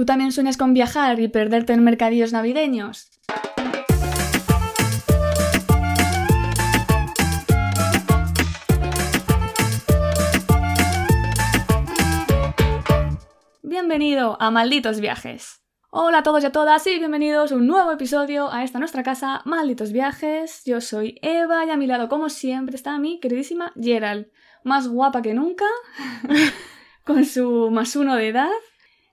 ¿Tú también sueñas con viajar y perderte en mercadillos navideños? Bienvenido a Malditos Viajes. Hola a todos y a todas y bienvenidos a un nuevo episodio a esta nuestra casa, Malditos Viajes. Yo soy Eva y a mi lado, como siempre, está mi queridísima Gerald, más guapa que nunca, con su más uno de edad.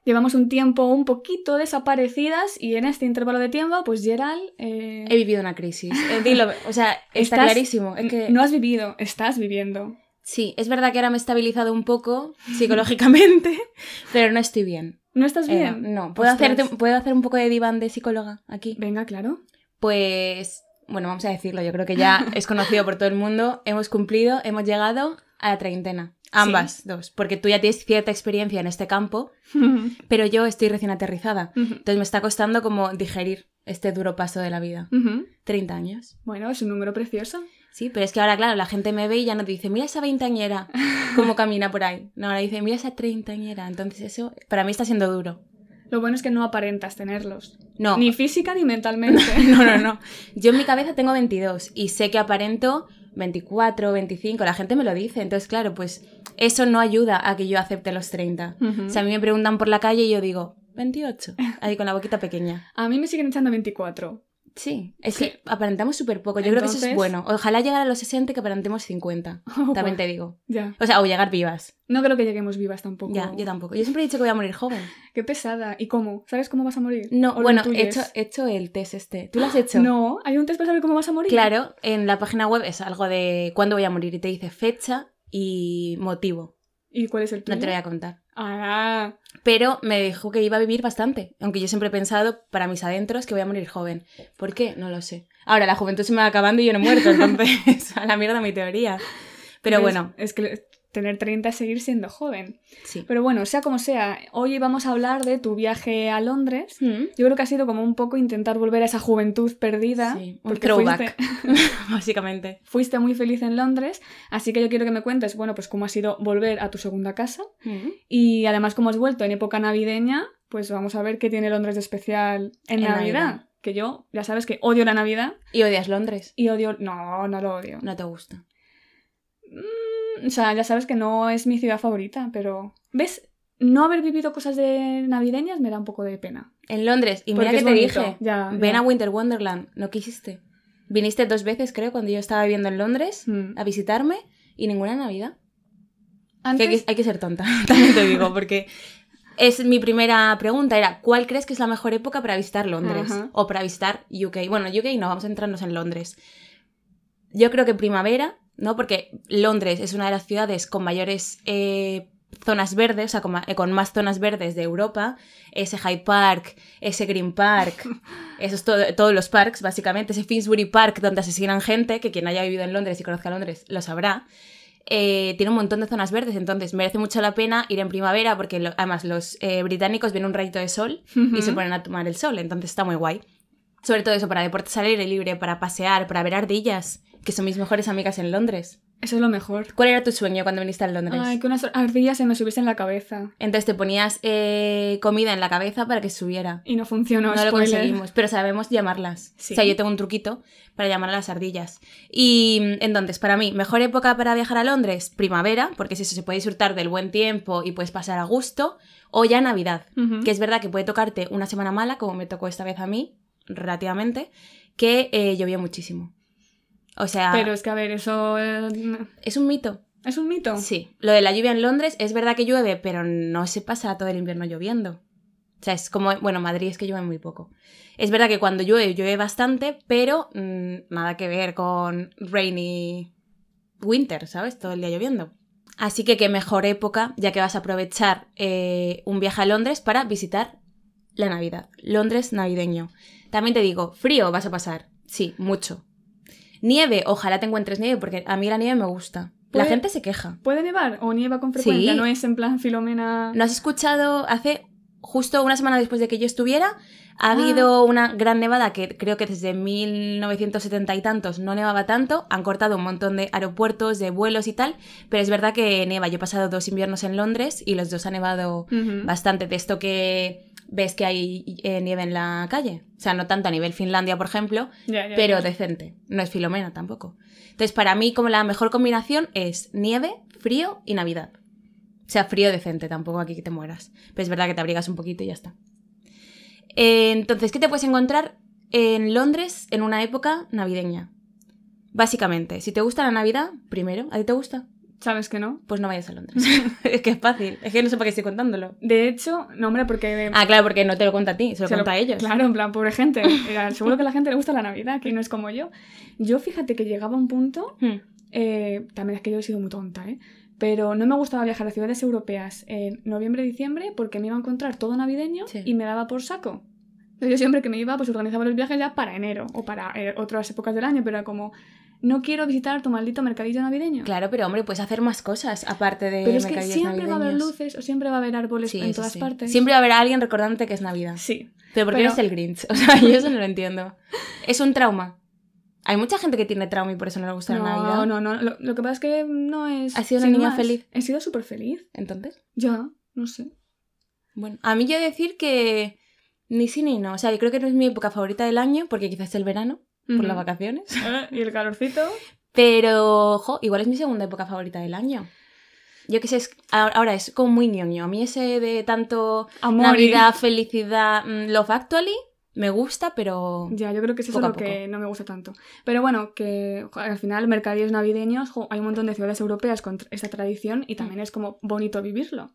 Llevamos un tiempo un poquito desaparecidas y en este intervalo de tiempo, pues Gerald... eh, He vivido una crisis. Eh, dilo, o sea, está estás- clarísimo. Es que... No has vivido, estás viviendo. Sí, es verdad que ahora me he estabilizado un poco psicológicamente, pero no estoy bien. ¿No estás Eh, bien? no, ¿Puedo, hacerte, ¿puedo hacer un poco de diván de psicóloga aquí? Venga, claro. Pues, bueno, vamos a decirlo, yo creo que ya es conocido por todo el mundo. Hemos cumplido, hemos llegado a la treintena. Ambas dos, porque tú ya tienes cierta experiencia en este campo, pero yo estoy recién aterrizada. Entonces me está costando como digerir este duro paso de la vida. Ujú. 30 años. bueno, es un número precioso. Sí, pero es que ahora, claro, la gente me ve y ya no te dice, mira esa veintañera, cómo camina por ahí. No, ahora dice, mira esa treintañera. Entonces eso para mí está siendo duro. Lo bueno es que no aparentas tenerlos. No, Ni física ni mentalmente. no, no, no. Yo en mi cabeza tengo 22 y sé que aparento 24, 25, la gente me lo dice. Entonces, claro, pues eso no ayuda a que yo acepte los 30. Ujú. O sea, a mí me preguntan por la calle y yo digo, 28, ahí con la boquita pequeña. A mí me siguen echando 24. Sí, es Sí. que aparentamos súper poco. Yo creo que eso es bueno. Ojalá llegar a los 60 y que aparentemos 50. También te digo. Ya. O sea, o llegar vivas. No creo que lleguemos vivas tampoco. Ya, yo tampoco. Yo siempre he dicho que voy a morir joven. Qué pesada. ¿Y cómo? ¿Sabes cómo vas a morir? No, ¿O lo bueno, he hecho, he hecho el test este. ¿Tú lo has hecho? No, hay un test para saber cómo vas a morir. Claro, en la página web es algo de cuándo voy a morir y te dice fecha y motivo. ¿Y cuál es el tuyo? No te lo voy a contar. Ah, Pero me dijo que iba a vivir bastante, aunque yo siempre he pensado para mis adentros que voy a morir joven. ¿Por qué? No lo sé. Ahora la juventud se me va acabando y yo no he muerto, entonces a la mierda mi teoría. Pero ¿ves? bueno, Es que tener 30 es seguir siendo joven. sí. Pero bueno, sea como sea, hoy vamos a hablar de tu viaje a Londres. Mm, Yo creo que ha sido como un poco intentar volver a esa juventud perdida. Sí, un porque throwback. fuiste, Básicamente. fuiste muy feliz en Londres. Así que yo quiero que me cuentes, bueno, pues cómo ha sido volver a tu segunda casa. Mm. Y además, como has vuelto en época navideña, pues vamos a ver qué tiene Londres de especial en, En Navidad. Navidad. Que yo, ya sabes que odio la Navidad ¿Y odias Londres? y odio. No, no lo odio. No te gusta. Mm, O sea, ya sabes que no es mi ciudad favorita, pero. ¿Ves? No haber vivido cosas de navideñas me da un poco de pena. En Londres, y mira Porque que te bonito, dije, ya, ven ya. a Winter Wonderland, no quisiste. Viniste dos veces, creo, cuando yo estaba viviendo en Londres Mm. a visitarme y ninguna Navidad. Que hay, que, hay que ser tonta, también te digo, porque es mi primera pregunta, era ¿cuál crees que es la mejor época para visitar Londres? Ajá. O para visitar UK. Bueno, UK no, vamos a centrarnos en Londres. Yo creo que primavera, ¿no? Porque Londres es una de las ciudades con mayores eh, zonas verdes, o sea, con, eh, con más zonas verdes de Europa. Ese Hyde Park, ese Green Park, esos to- todos los parks, básicamente. Ese Finsbury Park donde asesinan gente, que quien haya vivido en Londres y conozca Londres lo sabrá. Eh, tiene un montón de zonas verdes, entonces merece mucho la pena ir en primavera porque lo- además los británicos ven un rayito de sol y se ponen a tomar el sol, entonces está muy guay. Sobre todo eso, para deportes al aire libre, para pasear, para ver ardillas, que son mis mejores amigas en Londres. Eso es lo mejor. ¿Cuál era tu sueño cuando viniste a Londres? Ay, que unas ardillas se me subiesen en la cabeza. Entonces te ponías eh, comida en la cabeza para que subiera. Y no funcionó. No, lo conseguimos, pero sabemos llamarlas. Sí. O sea, yo tengo un truquito para llamar a las ardillas. Y mm, entonces, para mí, mejor época para viajar a Londres, primavera, porque es eso, se puede disfrutar del buen tiempo y puedes pasar a gusto, o ya Navidad, que es verdad que puede tocarte una semana mala, como me tocó esta vez a mí, relativamente, que eh, llovía muchísimo. O sea, Pero es que, a ver, eso. eh, es un mito. ¿Es un mito? Sí, lo de la lluvia en Londres es verdad que llueve, pero no se pasa todo el invierno lloviendo. O sea, es como, bueno, Madrid es que llueve muy poco. Es verdad que cuando llueve, llueve bastante, pero mm, nada que ver con rainy winter, ¿sabes? Todo el día lloviendo. Así que qué mejor época, ya que vas a aprovechar eh, un viaje a Londres para visitar la Navidad. Londres navideño. También te digo, frío vas a pasar. Sí, mucho. Nieve, ojalá te encuentres nieve, porque a mí la nieve me gusta. La gente se queja. ¿Puede nevar o nieva con frecuencia? Sí. No es en plan Filomena. ¿No has escuchado hace justo una semana después de que yo estuviera? Ha Ah. habido una gran nevada que creo que desde 1970 y tantos no nevaba tanto. Han cortado un montón de aeropuertos, de vuelos y tal. Pero es verdad que nieva. Yo he pasado dos inviernos en Londres y los dos ha nevado bastante. De esto que ves que hay eh, nieve en la calle. O sea, no tanto a nivel Finlandia, por ejemplo, Ya, ya, pero ya. decente. No es Filomena tampoco. Entonces, para mí, como la mejor combinación es nieve, frío y Navidad. O sea, frío decente, tampoco aquí que te mueras. Pero es verdad que te abrigas un poquito y ya está. Eh, entonces, ¿qué te puedes encontrar en Londres en una época navideña? Básicamente, si te gusta la Navidad, primero, ¿a ti te gusta? ¿Sabes que no? Pues no vayas a Londres. es que es fácil. Es que no sé para qué estoy contándolo. De hecho, no, hombre, porque... Ah, claro, porque no te lo cuenta a ti, se lo se lo- cuenta a ellos. Claro, en plan, pobre gente. Era- Seguro que a la gente le gusta la Navidad, que no es como yo. Yo, fíjate que llegaba a un punto Hmm. Eh, también es que yo he sido muy tonta, ¿eh? Pero no me gustaba viajar a ciudades europeas en noviembre diciembre porque me iba a encontrar todo navideño Sí. y me daba por saco. Yo siempre que me iba, pues organizaba los viajes ya para enero o para eh, otras épocas del año, pero era como, no quiero visitar tu maldito mercadillo navideño. Claro, pero hombre, puedes hacer más cosas aparte de pero es que siempre va a haber luces o siempre va a haber árboles Sí, en todas sí. partes. Siempre va a haber alguien recordándote que es Navidad. Sí. Pero porque Pero- eres el Grinch. O sea, yo eso no lo entiendo. Es un trauma. Hay mucha gente que tiene trauma y por eso no le gusta la Navidad. No, no, no. Lo, lo que pasa es que no es. ¿Has sido una niña más. feliz? He sido súper feliz. Entonces, Ya, no sé. bueno. A mí yo decir que ni sí ni no. O sea, yo creo que no es mi época favorita del año, porque quizás es el verano, por las vacaciones. Eh, Y el calorcito. Pero, ojo, igual es mi segunda época favorita del año. Yo qué sé, es- ahora es como muy ñoño. A mí ese de tanto Amor Navidad, felicidad, mm, Love Actually, me gusta, pero... Ya, yo creo que es eso lo que no me gusta tanto. Pero bueno, que al final, mercadillos navideños, jo, hay un montón de ciudades europeas con esta tradición y también es como bonito vivirlo.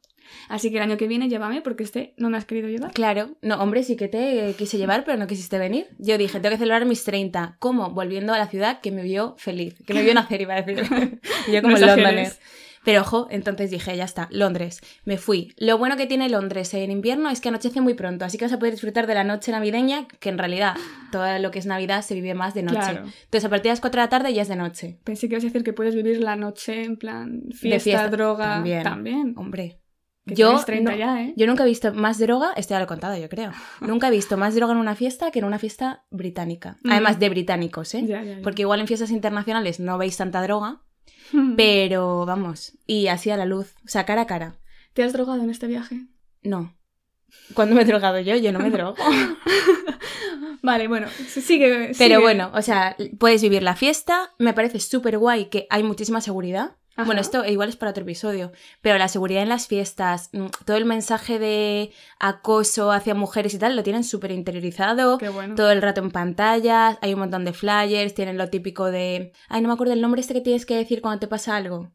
Así que el año que viene llévame porque este no me has querido llevar. Claro, no, hombre, sí que te quise llevar, pero no quisiste venir. Yo dije, tengo que celebrar mis 30. ¿Cómo? Volviendo a la ciudad que me vio feliz, que me vio nacer, iba a decir. Yo como No el. Pero ojo, entonces dije, ya está, Londres. Me fui. Lo bueno que tiene Londres en invierno es que anochece muy pronto, así que vas a poder disfrutar de la noche navideña, que en realidad todo lo que es Navidad se vive más de noche. Claro. Entonces a partir de las 4 de la tarde ya es de noche. Pensé que ibas a decir que puedes vivir la noche en plan fiesta, fiesta. droga. También. También. Hombre. Que Yo tienes 30 no- ya, ¿eh? Yo nunca he visto más droga, esto ya lo he contado, yo creo. Nunca he visto más droga en una fiesta que en una fiesta británica. Mm. Además de británicos, ¿eh? Ya, ya, ya. Porque igual en fiestas internacionales no veis tanta droga. pero vamos, y así a la luz, o sea, cara a cara. ¿Te has drogado en este viaje? No. ¿Cuándo me he drogado yo? Yo no me drogo. Vale, bueno, sigue. Pero sigue. bueno, o sea, puedes vivir la fiesta. Me parece súper guay que hay muchísima seguridad. Ajá. Bueno, esto igual es para otro episodio, pero la seguridad en las fiestas, mm, todo el mensaje de acoso hacia mujeres y tal, lo tienen súper interiorizado. Qué bueno. Todo el rato en pantallas, hay un montón de flyers, tienen lo típico de... Ay, no me acuerdo el nombre este que tienes que decir cuando te pasa algo.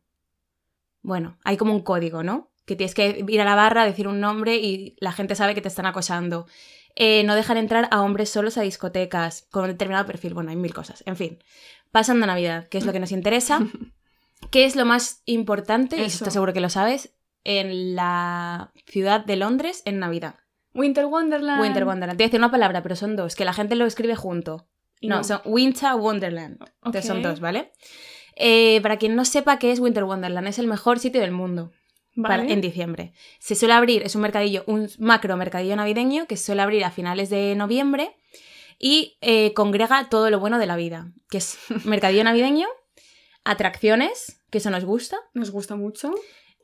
Bueno, hay como un código, ¿no? Que tienes que ir a la barra, decir un nombre y la gente sabe que te están acosando. Eh, no dejar entrar a hombres solos a discotecas con un determinado perfil. Bueno, hay mil cosas. En fin, pasando Navidad, que es lo que nos interesa. ¿Qué es lo más importante? Y estoy seguro que lo sabes. En la ciudad de Londres en Navidad. Winter Wonderland. Winter Wonderland. Te voy a decir una palabra, pero son dos, que la gente lo escribe junto. No, son Winter Wonderland. Entonces son dos, ¿vale? Eh, para quien no sepa qué es Winter Wonderland, es el mejor sitio del mundo para- Vale. en diciembre. Se suele abrir, es un mercadillo, un macro mercadillo navideño que se suele abrir a finales de noviembre y eh, congrega todo lo bueno de la vida, que es mercadillo navideño, atracciones, que eso nos gusta, Nos gusta mucho.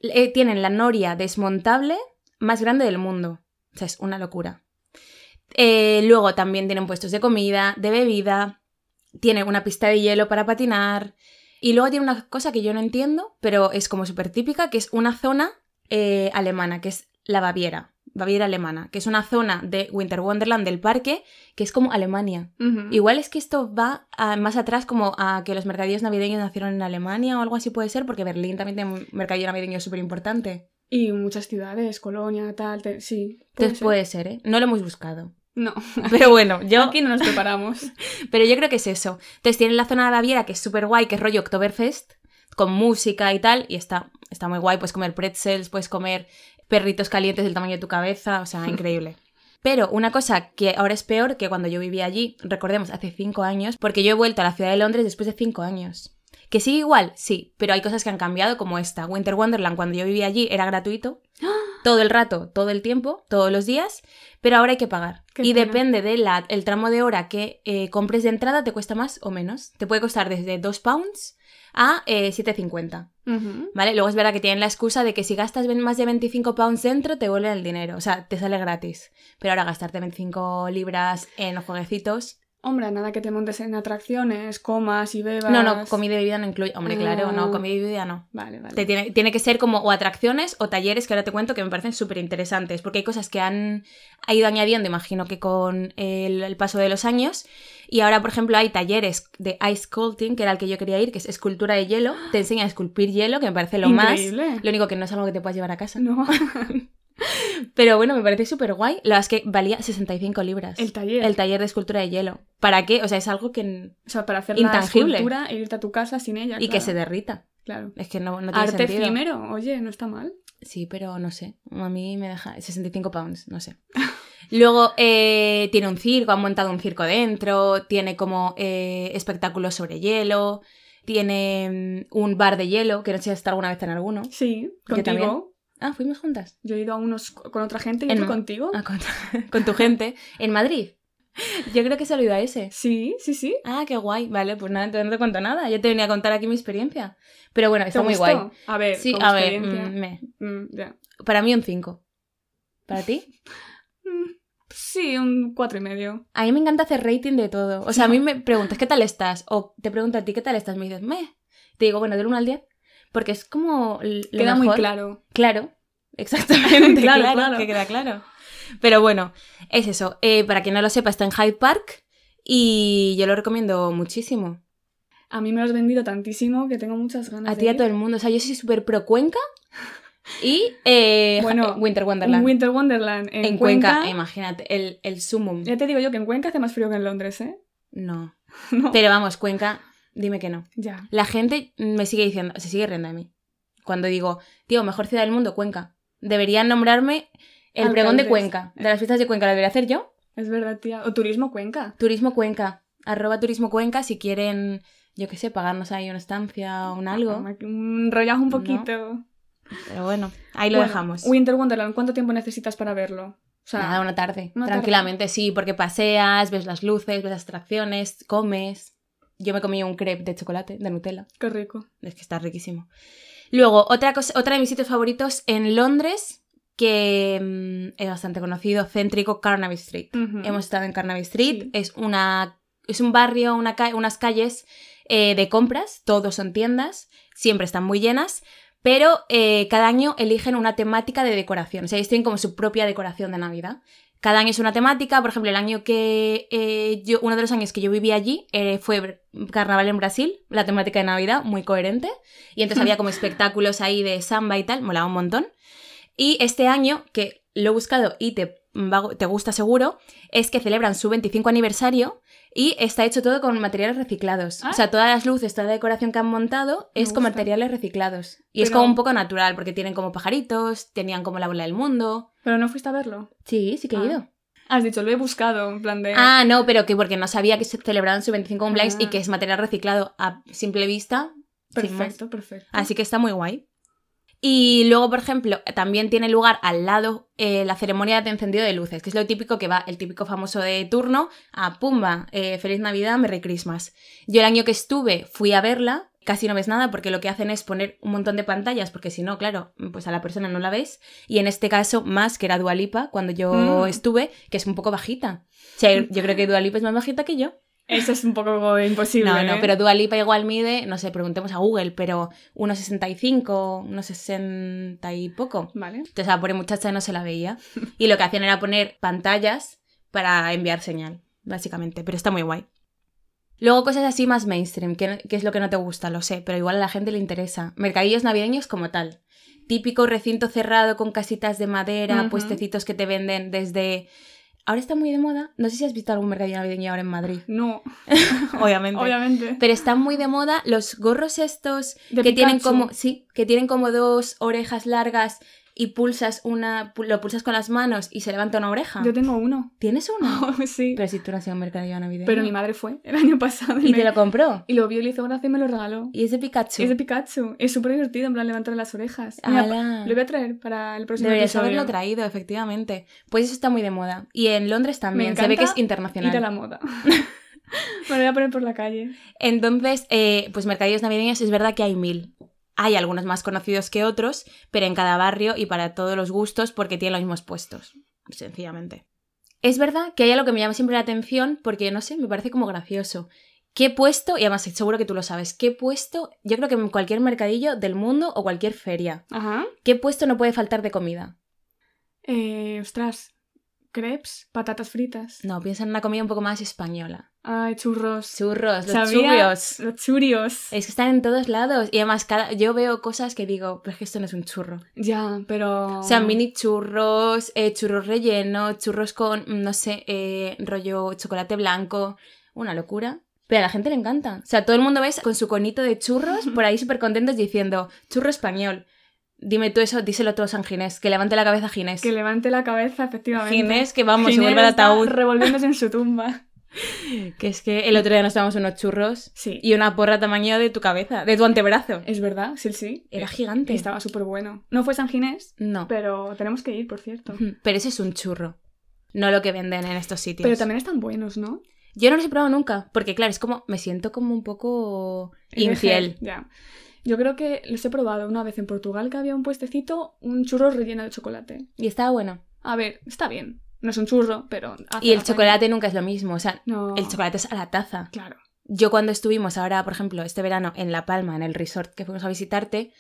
eh, tienen la noria desmontable más grande del mundo. O sea, es una locura. Eh, luego también tienen puestos de comida, de bebida, tiene una pista de hielo para patinar. Y luego tiene una cosa que yo no entiendo, pero es como súper típica, que es una zona eh, alemana, que es la Baviera. Baviera alemana, que es una zona de Winter Wonderland del parque, que es como Alemania. Igual es que esto va a- más atrás como a que los mercadillos navideños nacieron en Alemania o algo así puede ser, porque Berlín también tiene un mercadillo navideño súper importante. Y muchas ciudades, Colonia, tal, te- sí. puede Entonces ser. puede ser, ¿eh? No lo hemos buscado. No, Pero bueno, yo... aquí no nos preparamos. Pero yo creo que es eso. Entonces tienen la zona de Baviera, que es súper guay, que es rollo Oktoberfest, con música y tal, y está, está muy guay. Puedes comer pretzels, puedes comer perritos calientes del tamaño de tu cabeza, o sea, increíble. Pero una cosa que ahora es peor que cuando yo vivía allí, recordemos, hace cinco años, porque yo he vuelto a la ciudad de Londres después de cinco años. ¿Que sigue igual? Sí, pero hay cosas que han cambiado como esta. Winter Wonderland, cuando yo vivía allí, era gratuito. Todo el rato, todo el tiempo, todos los días, pero ahora hay que pagar. Qué y pena. depende del tramo de hora que eh, compres de entrada, te cuesta más o menos. Te puede costar desde 2 pounds a eh, 7,50. Ujú. ¿Vale? Luego es verdad que tienen la excusa de que si gastas más de 25 pounds dentro, te vuelven el dinero. O sea, te sale gratis. Pero ahora gastarte 25 libras en jueguecitos. Hombre, nada que te montes en atracciones, comas y bebas. No, no, comida y bebida no incluye. Hombre, claro, Ah. no, comida y bebida no. Vale, vale. Te tiene, tiene que ser como o atracciones o talleres que ahora te cuento que me parecen súper interesantes. Porque hay cosas que han ha ido añadiendo, imagino que con el, el paso de los años. Y ahora, por ejemplo, hay talleres de ice sculpting, que era el que yo quería ir, que es escultura de hielo. Te enseña a esculpir hielo, que me parece lo más. Increíble. Lo único que no es algo que te puedas llevar a casa. No, Pero bueno, me parece súper guay. La verdad es que valía 65 libras. el taller. El taller de escultura de hielo. ¿Para qué? O sea, es algo que... O sea, para hacer Intangible. la escultura e irte a tu casa sin ella. Y que se derrita. Claro. Es que no, no tiene Arte sentido. efímero, oye, no está mal. Sí, pero no sé. A mí me deja 65 pounds, no sé. Luego eh, tiene un circo, han montado un circo dentro, tiene como eh, espectáculos sobre hielo, tiene mm, un bar de hielo, que no sé si has estado alguna vez en alguno. Sí, contigo. Ah, fuimos juntas. Yo he ido a unos co- con otra gente y En otro contigo. Ah, con, con tu gente. En Madrid. Yo creo que solo he ido a ese. Sí, sí, sí. Ah, qué guay. Vale, pues nada, entonces no te cuento nada. Yo te venía a contar aquí mi experiencia. Pero bueno, ¿Te está muy guay. A ver, Sí, a ver, mm, me. Mm, para mí un 5. ¿Para ti? Mm, sí, un cuatro y medio. A mí me encanta hacer rating de todo. O sea, a mí me preguntas, ¿qué tal estás? O te pregunto a ti, ¿qué tal estás? Me dices, me. Te digo, bueno, del 1 al 10. Porque es como. lo Queda muy claro. Claro, exactamente. Claro, claro, claro. que queda claro. Pero bueno, es eso. Eh, para quien no lo sepa, está en Hyde Park y yo lo recomiendo muchísimo. A mí me lo has vendido tantísimo que tengo muchas ganas A ti y a todo el mundo. O sea, yo soy súper pro Cuenca y eh, Bueno, Winter Wonderland. Winter Wonderland en, en Cuenca, Cuenca. imagínate, el, el sumum. Ya te digo yo que en Cuenca hace más frío que en Londres, ¿eh? No. No. Pero vamos, Cuenca, dime que no. Ya. La gente me sigue diciendo, se sigue riendo de mí. Cuando digo, tío, mejor ciudad del mundo, Cuenca. Deberían nombrarme el pregón de. Cuenca. De las fiestas de Cuenca, ¿lo debería hacer yo? Es verdad, tía. O Turismo Cuenca. Turismo Cuenca. Arroba Turismo Cuenca si quieren, yo qué sé, pagarnos ahí una estancia o un algo. Enrollas un No. poquito. Pero bueno, ahí lo Bueno, dejamos. Winter Wonderland, ¿cuánto tiempo necesitas para verlo? O sea, Nada, una tarde. una Tranquilamente, sí, porque paseas, ves las luces, ves las atracciones, comes. Yo me comí un crepe de chocolate, de Nutella. qué rico. Es que está riquísimo. Luego, otra, cosa, otra de mis sitios favoritos en Londres, que mm, es bastante conocido, céntrico, Carnaby Street. Hemos estado en Carnaby Street. Sí. Es, una, es un barrio, una ca- unas calles eh, de compras, todos son tiendas, siempre están muy llenas, pero eh, cada año eligen una temática de decoración. O sea, ellos tienen como su propia decoración de Navidad. Cada año es una temática, por ejemplo, el año que eh, yo, uno de los años que yo viví allí eh, fue Carnaval en Brasil, la temática de Navidad, muy coherente. Y entonces había como espectáculos ahí de samba y tal, molaba un montón. Y este año, que lo he buscado y te, va- te gusta seguro, es que celebran su 25 aniversario y está hecho todo con materiales reciclados. Ah. O sea, todas las luces, toda la decoración que han montado Me es con materiales reciclados. Y es como un poco natural, porque tienen como pajaritos, tenían como la bola del mundo. Pero no fuiste a verlo. Sí, sí que he Ah. ido. Has dicho, lo he buscado, en plan de. Ah, no, pero que porque no sabía que se celebraban su 25 cumpleaños Ah. y que es material reciclado a simple vista. perfecto, perfecto. Así que está muy guay. Y luego, por ejemplo, también tiene lugar al lado eh, la ceremonia de encendido de luces, que es lo típico que va el típico famoso de turno a Pumba, eh, Feliz Navidad, Merry Christmas. Yo el año que estuve fui a verla, casi no ves nada porque lo que hacen es poner un montón de pantallas, porque si no, claro, pues a la persona no la ves. Y en este caso, más que era Dualipa cuando yo Mm. estuve, que es un poco bajita. O sea, yo creo que Dualipa es más bajita que yo. Eso es un poco imposible. No, no, ¿eh? pero Dua Lipa igual mide, no sé, preguntemos a Google, pero unos 65, unos 60 y poco. Vale. Entonces a la pobre muchacha no se la veía. Y lo que hacían era poner pantallas para enviar señal, básicamente. Pero está muy guay. Luego cosas así más mainstream, que, que es lo que no te gusta, lo sé, pero igual a la gente le interesa. Mercadillos navideños como tal. Típico recinto cerrado con casitas de madera, puestecitos que te venden desde... Ahora está muy de moda. No sé si has visto algún mercadillo navideño ahora en Madrid. No, Obviamente. obviamente. Pero están muy de moda los gorros estos De que tienen como sí, que tienen como dos orejas largas y pulsas una lo pulsas con las manos y se levanta una oreja. Yo tengo uno. ¿Tienes uno? sí. Pero si tú no has ido a un mercadillo navideño. Pero mi madre fue el año pasado. y me- te lo compró. y lo vio y le hizo gracia y me lo regaló. Y es de Pikachu. Es de Pikachu. Es súper divertido, en plan, levantar las orejas. Mira, lo voy a traer para el próximo Deberías episodio. haberlo traído, efectivamente. Pues eso está muy de moda. Y en Londres también. Me Se ve que es internacional. Ir a la moda. Me lo voy a poner por la calle. Entonces, eh, pues mercadillos navideños es verdad que hay mil. Hay algunos más conocidos que otros, pero en cada barrio y para todos los gustos porque tienen los mismos puestos, sencillamente. Es verdad que hay algo que me llama siempre la atención porque, no sé, me parece como gracioso. ¿Qué puesto, y además seguro que tú lo sabes, qué puesto, yo creo que en cualquier mercadillo del mundo o cualquier feria, Ajá. ¿qué puesto no puede faltar de comida? Eh, ostras. Crepes, patatas fritas. No, piensa en una comida un poco más española. Ay, churros. Churros, los churrios. Los churios. Es que están en todos lados. Y además, cada... yo veo cosas que digo, pero es que esto no es un churro. Ya, pero. O sea, mini churros, eh, churros rellenos, churros con, mm, no sé, eh, rollo chocolate blanco. Una locura. Pero a la gente le encanta. O sea, todo el mundo ves con su conito de churros por ahí súper contentos diciendo, churro español. Dime tú eso, díselo tú a San Ginés, que levante la cabeza Ginés. Que levante la cabeza, efectivamente. Ginés, que vamos, se Ginés vuelve al ataúd. revolviéndose en su tumba. Que es que el otro día nos tomamos unos churros Sí. y una porra tamaño de tu cabeza, de tu antebrazo. Es verdad, sí, sí. Era gigante. Estaba súper bueno. No fue San Ginés, No. pero tenemos que ir, por cierto. Pero ese es un churro. No lo que venden en estos sitios. Pero también están buenos, ¿no? Yo no los he probado nunca, porque claro, es como, me siento como un poco infiel. Ya. Yo creo que los he probado una vez en Portugal que había un puestecito, un churro relleno de chocolate. Y estaba bueno. A ver, está bien. No es un churro, pero. Y el pena. chocolate nunca es lo mismo, o sea, No. el chocolate es a la taza. Claro. Yo cuando estuvimos ahora, por ejemplo, este verano en La Palma, en el resort que fuimos a visitarte,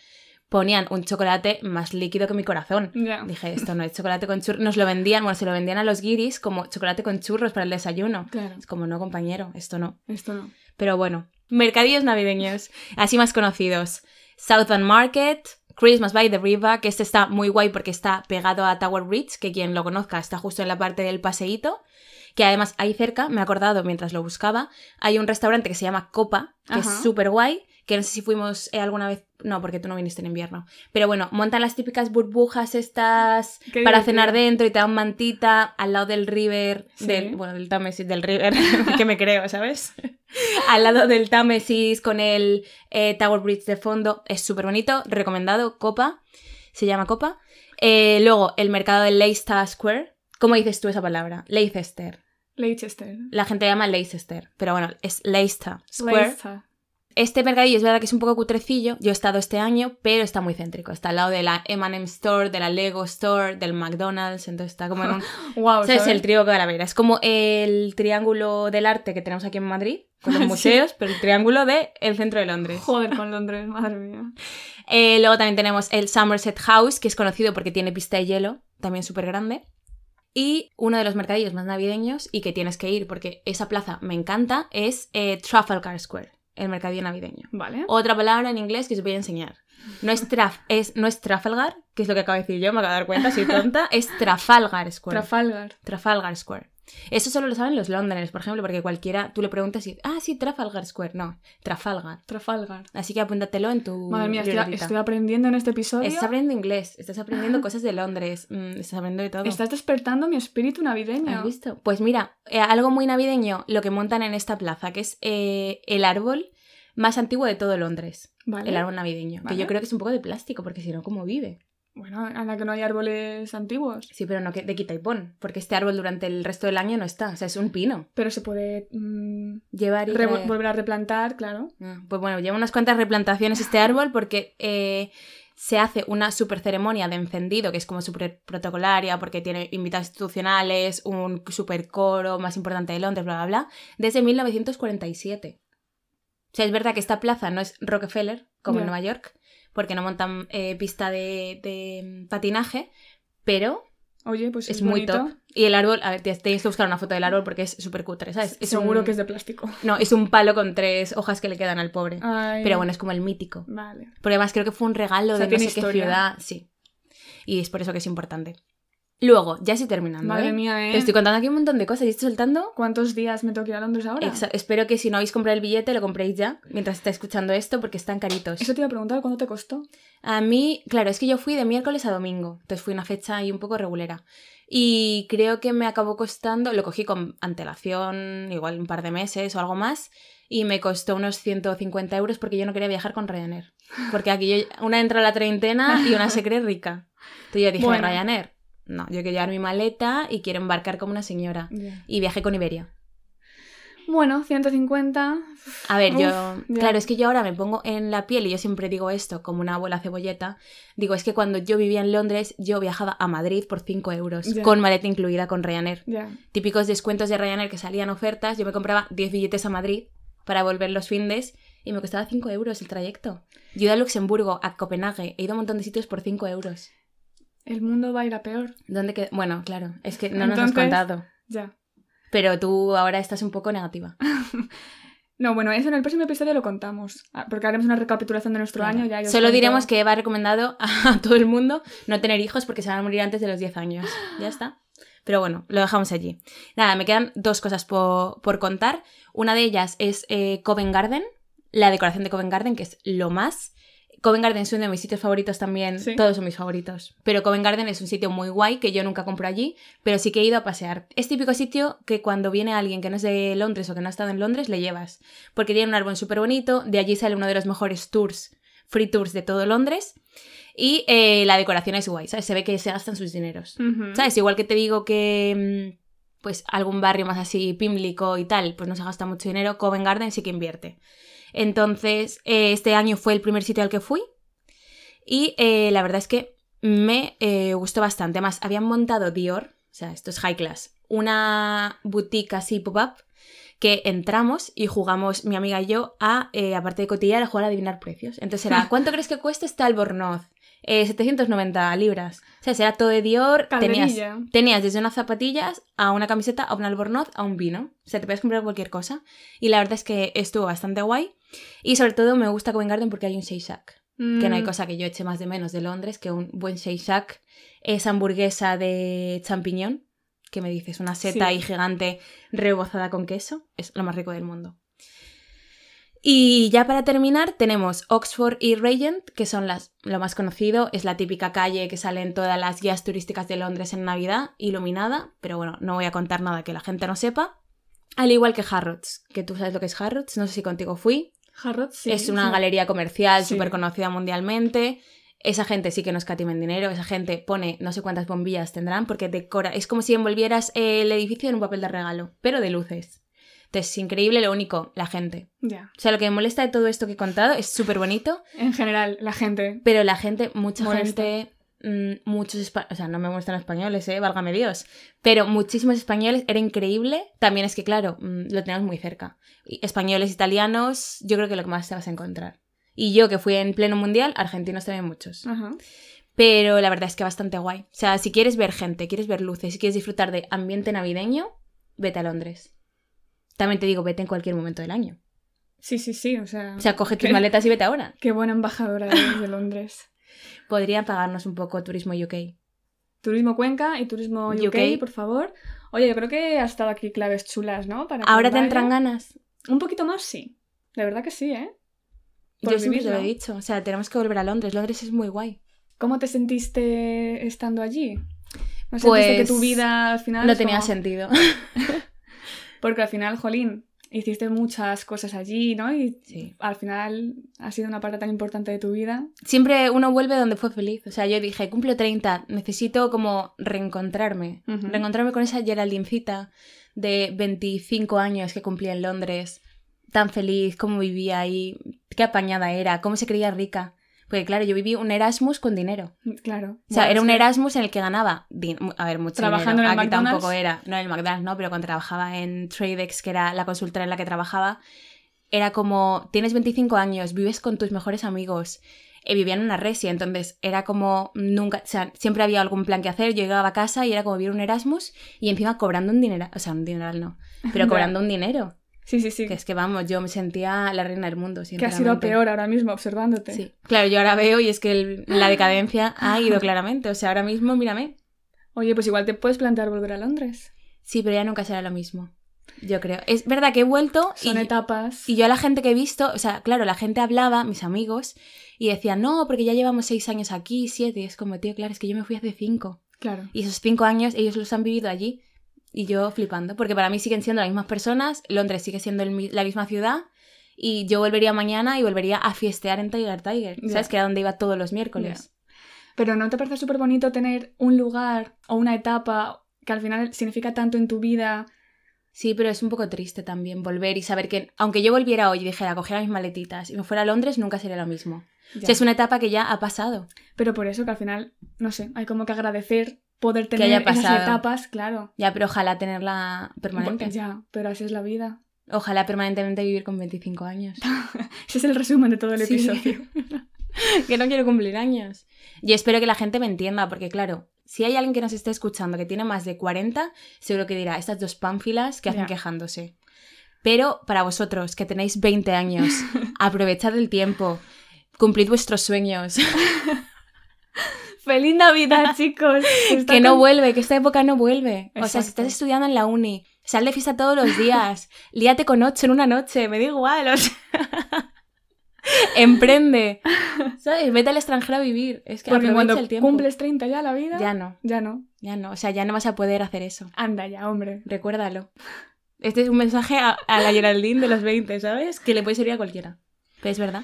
ponían un chocolate más líquido que mi corazón. Dije, esto no es chocolate con churros. Nos lo vendían, bueno, se lo vendían a los guiris como chocolate con churros para el desayuno. Claro. Es como, no, compañero, esto no. Esto no. Pero bueno, mercadillos navideños, así más conocidos. Southern Market, Christmas by the River, que este está muy guay porque está pegado a Tower Bridge, que quien lo conozca está justo en la parte del paseíto. Que además ahí cerca, me he acordado mientras lo buscaba, hay un restaurante que se llama Copa, que es súper guay, que no sé si fuimos eh, alguna vez, no, porque tú no viniste en invierno. Pero bueno, montan las típicas burbujas estas Qué para divertido. cenar dentro y te dan mantita al lado del river, Sí. del, bueno, del Támesis, del river, que me creo, ¿sabes? al lado del Támesis con el eh, Tower Bridge de fondo. Es súper bonito, recomendado, Copa, se llama Copa. Eh, luego, el mercado de Leicester Square. ¿Cómo dices tú esa palabra? Leicester. Leicester. La gente llama Leicester, pero bueno, es Leicester Square. Leicester. Este mercadillo es verdad que es un poco cutrecillo, yo he estado este año, pero está muy céntrico. Está al lado de la M&M Store, de la Lego Store, del McDonald's, entonces está como en un... Wow, ¿Sabes? El trío Calavera. Es como el triángulo del arte que tenemos aquí en Madrid, con los Sí. museos, pero el triángulo del el centro de Londres. Joder, con Londres, madre mía. Eh, luego también tenemos el Somerset House, que es conocido porque tiene pista de hielo, también súper grande. Y uno de los mercadillos más navideños y que tienes que ir porque esa plaza me encanta es eh, Trafalgar Square, el mercadillo navideño. Vale. Otra palabra en inglés que os voy a enseñar. No es, traf, es, no es Trafalgar, que es lo que acabo de decir yo, me acabo de dar cuenta, soy tonta, es Trafalgar Square. Trafalgar. Trafalgar Square. Eso solo lo saben los Londoners, por ejemplo, porque cualquiera, tú le preguntas y, ah, sí, Trafalgar Square. No, Trafalgar. Trafalgar. Así que apúntatelo en tu Madre mía, estoy, aprendiendo en este episodio. Estás aprendiendo inglés, estás aprendiendo cosas de Londres, mm, estás aprendiendo de todo. Estás despertando mi espíritu navideño. ¿Has visto? Pues mira, eh, algo muy navideño lo que montan en esta plaza, que es eh, el árbol más antiguo de todo Londres. Vale. El árbol navideño. Que yo creo que es un poco de plástico, porque si no, ¿cómo vive? Bueno, anda que no hay árboles antiguos. Sí, pero no que- de quita y pon, porque este árbol durante el resto del año no está, o sea, es un pino. Pero se puede mm, Llevar y traer. volver a replantar, claro. Ah, Pues bueno, lleva unas cuantas replantaciones este árbol porque eh, se hace una super ceremonia de encendido que es como súper protocolaria porque tiene invitados institucionales, un super coro más importante de Londres, bla, bla, bla, desde 1947. O sea, es verdad que esta plaza no es Rockefeller, como en. Nueva York, porque no montan eh, pista de, de patinaje, pero Oye, pues es, es, muy bonito. top. Y el árbol, a ver, te- tenéis que buscar una foto del árbol porque es súper cutre, ¿sabes? Es Seguro un- que es de plástico. No, es un palo con tres hojas que le quedan al pobre. Ay, Pero bueno, es como el mítico. Vale. Porque además creo que fue un regalo O sea, de no sé qué ciudad. Sí. Y es por eso que es importante. Luego, ya estoy terminando. Madre ¿eh? mía, ¿eh? Te estoy contando aquí un montón de cosas y estoy soltando. ¿Cuántos días me tengo que ir a Londres ahora? Exa- espero que si no habéis comprado el billete, lo compréis ya, mientras estáis escuchando esto, porque están caritos. Eso te iba a preguntar, ¿cuánto te costó? A mí, claro, es que yo fui de miércoles a domingo, entonces fui una fecha ahí un poco regulera. Y creo que me acabó costando, lo cogí con antelación, igual un par de meses o algo más, y me costó unos 150 euros porque yo no quería viajar con Ryanair. Porque aquí yo, una entra a la treintena y una se cree rica. Entonces yo dije, Bueno. Ryanair, no, yo quiero llevar mi maleta y quiero embarcar como una señora. Y viajé con Iberia. Bueno, 150. A ver, Uf, yo, claro, es que yo ahora me pongo en la piel y yo siempre digo esto como una abuela cebolleta. Digo, es que cuando yo vivía en Londres, yo viajaba a Madrid por 5 euros, con maleta incluida con Ryanair. Ya. Típicos descuentos de Ryanair que salían ofertas, yo me compraba 10 billetes a Madrid para volver los findes y me costaba 5 euros el trayecto. Yo he ido a Luxemburgo, a Copenhague, he ido a un montón de sitios por 5 euros. El mundo va a ir a peor. ¿Dónde qued- Bueno, claro, es que no nos has contado. Ya. Pero tú ahora estás un poco negativa. No, bueno, eso en el próximo episodio lo contamos. ah, Porque haremos una recapitulación de nuestro Claro. año. Ya Solo cuento- diremos que Eva ha recomendado a todo el mundo no tener hijos porque se van a morir antes de los 10 años. Ya está. Pero bueno, lo dejamos allí. Nada, me quedan dos cosas po- por contar. Una de ellas es eh, Covent Garden, la decoración de Covent Garden, que es lo más. Covent Garden es uno de mis sitios favoritos también. Sí. Todos son mis favoritos. Pero Covent Garden es un sitio muy guay que yo nunca compro allí, pero sí que he ido a pasear. Es típico sitio que cuando viene alguien que no es de Londres o que no ha estado en Londres, le llevas. Porque tiene un árbol súper bonito, de allí sale uno de los mejores tours, free tours de todo Londres. Y eh, la decoración es guay, ¿sabes? Se ve que se gastan sus dineros. ¿Sabes? Igual que te digo que mm, pues algún barrio más así pímlico y tal, pues no se gasta mucho dinero, Covent Garden sí que invierte. Entonces, eh, este año fue el primer sitio al que fui y eh, la verdad es que me eh, gustó bastante. Además, habían montado Dior, o sea, esto es high class, una boutique así pop-up que entramos y jugamos mi amiga y yo a, aparte de cotillar, a jugar a adivinar precios. Entonces era, ¿cuánto crees que cuesta este albornoz? Eh, 790 libras. O sea, será todo de Dior. Tenías, tenías desde unas zapatillas a una camiseta, a un albornoz, a un vino. O sea, te puedes comprar cualquier cosa. Y la verdad es que estuvo bastante guay. Y sobre todo me gusta Covent Garden porque hay un Shake Shack. Que no hay Mm, cosa que yo eche más de menos de Londres que un buen Shake Shack. Esa hamburguesa de champiñón, que me dices, una seta Sí. ahí gigante rebozada con queso. Es lo más rico del mundo. Y ya para terminar tenemos Oxford y Regent, que son las, lo más conocido, es la típica calle que sale en todas las guías turísticas de Londres en Navidad, iluminada, pero bueno, no voy a contar nada que la gente no sepa. Al igual que Harrods, que tú sabes lo que es Harrods, no sé si contigo fui. Harrods, sí, es una sí. galería comercial Sí. súper conocida mundialmente. Esa gente sí que no escatimen dinero, esa gente pone no sé cuántas bombillas tendrán porque decora, es como si envolvieras el edificio en un papel de regalo, pero de luces. Entonces, es increíble, lo único, la gente. O sea, lo que me molesta de todo esto que he contado es súper bonito, En general, la gente. pero la gente, mucha Molesta. gente, mm, muchos españoles, o sea, no me muestran españoles, eh, válgame Dios, pero muchísimos españoles, era increíble. También es que, claro, mm, lo tenemos muy cerca. Españoles, italianos, yo creo que lo que más te vas a encontrar. Y yo, que fui en pleno mundial, argentinos también muchos. Ajá. Pero la verdad es que bastante guay. O sea, si quieres ver gente, quieres ver luces, si quieres disfrutar de ambiente navideño, vete a Londres. También te digo, vete en cualquier momento del año. Sí, sí, sí. O sea, O sea, coge tus ¿Qué? maletas y vete ahora. qué buena embajadora de Londres. Podrían pagarnos un poco turismo UK. Turismo Cuenca y Turismo UK, UK. por favor. Oye, yo creo que has estado aquí claves chulas, ¿no? Para Ahora te entran ganas. Un poquito más, sí. De verdad que sí, ¿eh? Por Yo siempre te lo he dicho. O sea, tenemos que volver a Londres. Londres es muy guay. ¿Cómo te sentiste estando allí? ¿No Pues, sentiste que tu vida al final... No tenía como- sentido. Porque al final, jolín, hiciste muchas cosas allí, ¿no? Y Sí. al final ha sido una parte tan importante de tu vida. Siempre uno vuelve donde fue feliz. O sea, yo dije, cumplo 30, necesito como reencontrarme. Reencontrarme con esa Geraldincita de 25 años que cumplía en Londres. Tan feliz, cómo vivía ahí, qué apañada era, cómo se creía rica. Porque claro, yo viví un Erasmus con dinero. Claro. O sea, Bueno, era un Erasmus en el que ganaba, a ver, mucho Trabajando dinero. en el Aquí McDonald's. tampoco era, no en el McDonald's, no, pero cuando trabajaba en Tradex, que era la consultora en la que trabajaba, era como, tienes 25 años, vives con tus mejores amigos, eh, vivía en una resi, entonces era como nunca, o sea, siempre había algún plan que hacer, yo llegaba a casa y era como vivir un Erasmus y encima cobrando un dinero, o sea, un dineral no, pero cobrando un dinero, Sí, sí, sí. que es que vamos, yo me sentía la reina del mundo, Que ha sido peor ahora mismo observándote. Sí, claro, yo ahora veo y es que el- la decadencia ha ido claramente, o sea, ahora mismo, mírame. Oye, pues igual te puedes plantear volver a Londres. Sí, pero ya nunca será lo mismo. Yo creo. Es verdad que he vuelto Son y, etapas. y yo a la gente que he visto, o sea, claro, la gente hablaba, mis amigos, y decían, no, porque ya llevamos seis años aquí, siete, y es como, tío, claro, es que yo me fui hace cinco. Claro. Y esos cinco años ellos los han vivido allí. Y yo flipando, porque para mí siguen siendo las mismas personas, Londres sigue siendo el la misma ciudad, y yo volvería mañana y volvería a fiestear en Tiger Tiger. ¿sabes? Que era donde iba todos los miércoles. Pero ¿no te parece súper bonito tener un lugar o una etapa que al final significa tanto en tu vida Sí, pero es un poco triste también volver y saber que, aunque yo volviera hoy y dijera, cogiera mis maletitas y me fuera a Londres, nunca sería lo mismo. O sea, es una etapa que ya ha pasado. Pero por eso que al final, no sé, hay como que agradecer poder tener haya esas pasado. etapas, claro. Ya, pero ojalá tenerla permanente. Ya, pero así es la vida. Ojalá permanentemente vivir con 25 años. Ese es el resumen de todo el Sí. episodio. que no quiero cumplir años. Y espero que la gente me entienda, porque claro, si hay alguien que nos esté escuchando que tiene más de 40, seguro que dirá, estas dos pánfilas que hacen quejándose. Pero para vosotros, que tenéis 20 años, aprovechad el tiempo, cumplid vuestros sueños, ¡Feliz Navidad, chicos! Está que no con- vuelve, que esta época no vuelve. O sea, si estás estudiando en la uni, sal de fiesta todos los días, líate con ocho en una noche, me da igual, o sea... Emprende, ¿sabes? Vete al extranjero a vivir. Es que Porque cuando el tiempo. cumples 30 ya la vida, Ya no, ya no. ya no. O sea, ya no vas a poder hacer eso. Anda ya, hombre. Recuérdalo. Este es un mensaje a, a la Geraldine de los 20, ¿sabes? Que le puede servir a cualquiera. Pero es verdad.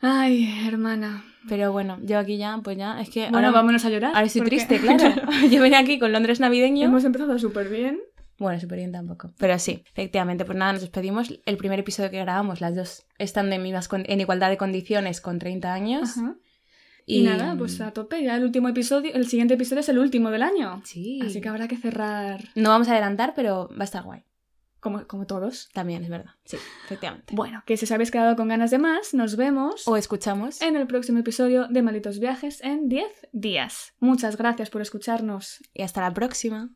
Ay, hermana. Pero bueno, yo aquí ya, pues ya, es que Bueno, ahora, vámonos a llorar. ahora estoy triste, claro. Yo venía aquí con Londres navideño. Hemos empezado súper bien. Bueno, súper bien tampoco. Pero sí, efectivamente, pues nada, nos despedimos. El primer episodio que grabamos, las dos estando en, en igualdad de condiciones con 30 años. Ajá. Y, nada, pues a tope. Ya el último episodio, el siguiente episodio es el último del año. Sí. Así que habrá que cerrar No vamos a adelantar, pero va a estar guay. Como, como todos. También es verdad. Sí, efectivamente. Bueno, que si os habéis quedado con ganas de más, nos vemos O escuchamos. en el próximo episodio de Malitos Viajes en 10 días. Muchas gracias por escucharnos. Y hasta la próxima.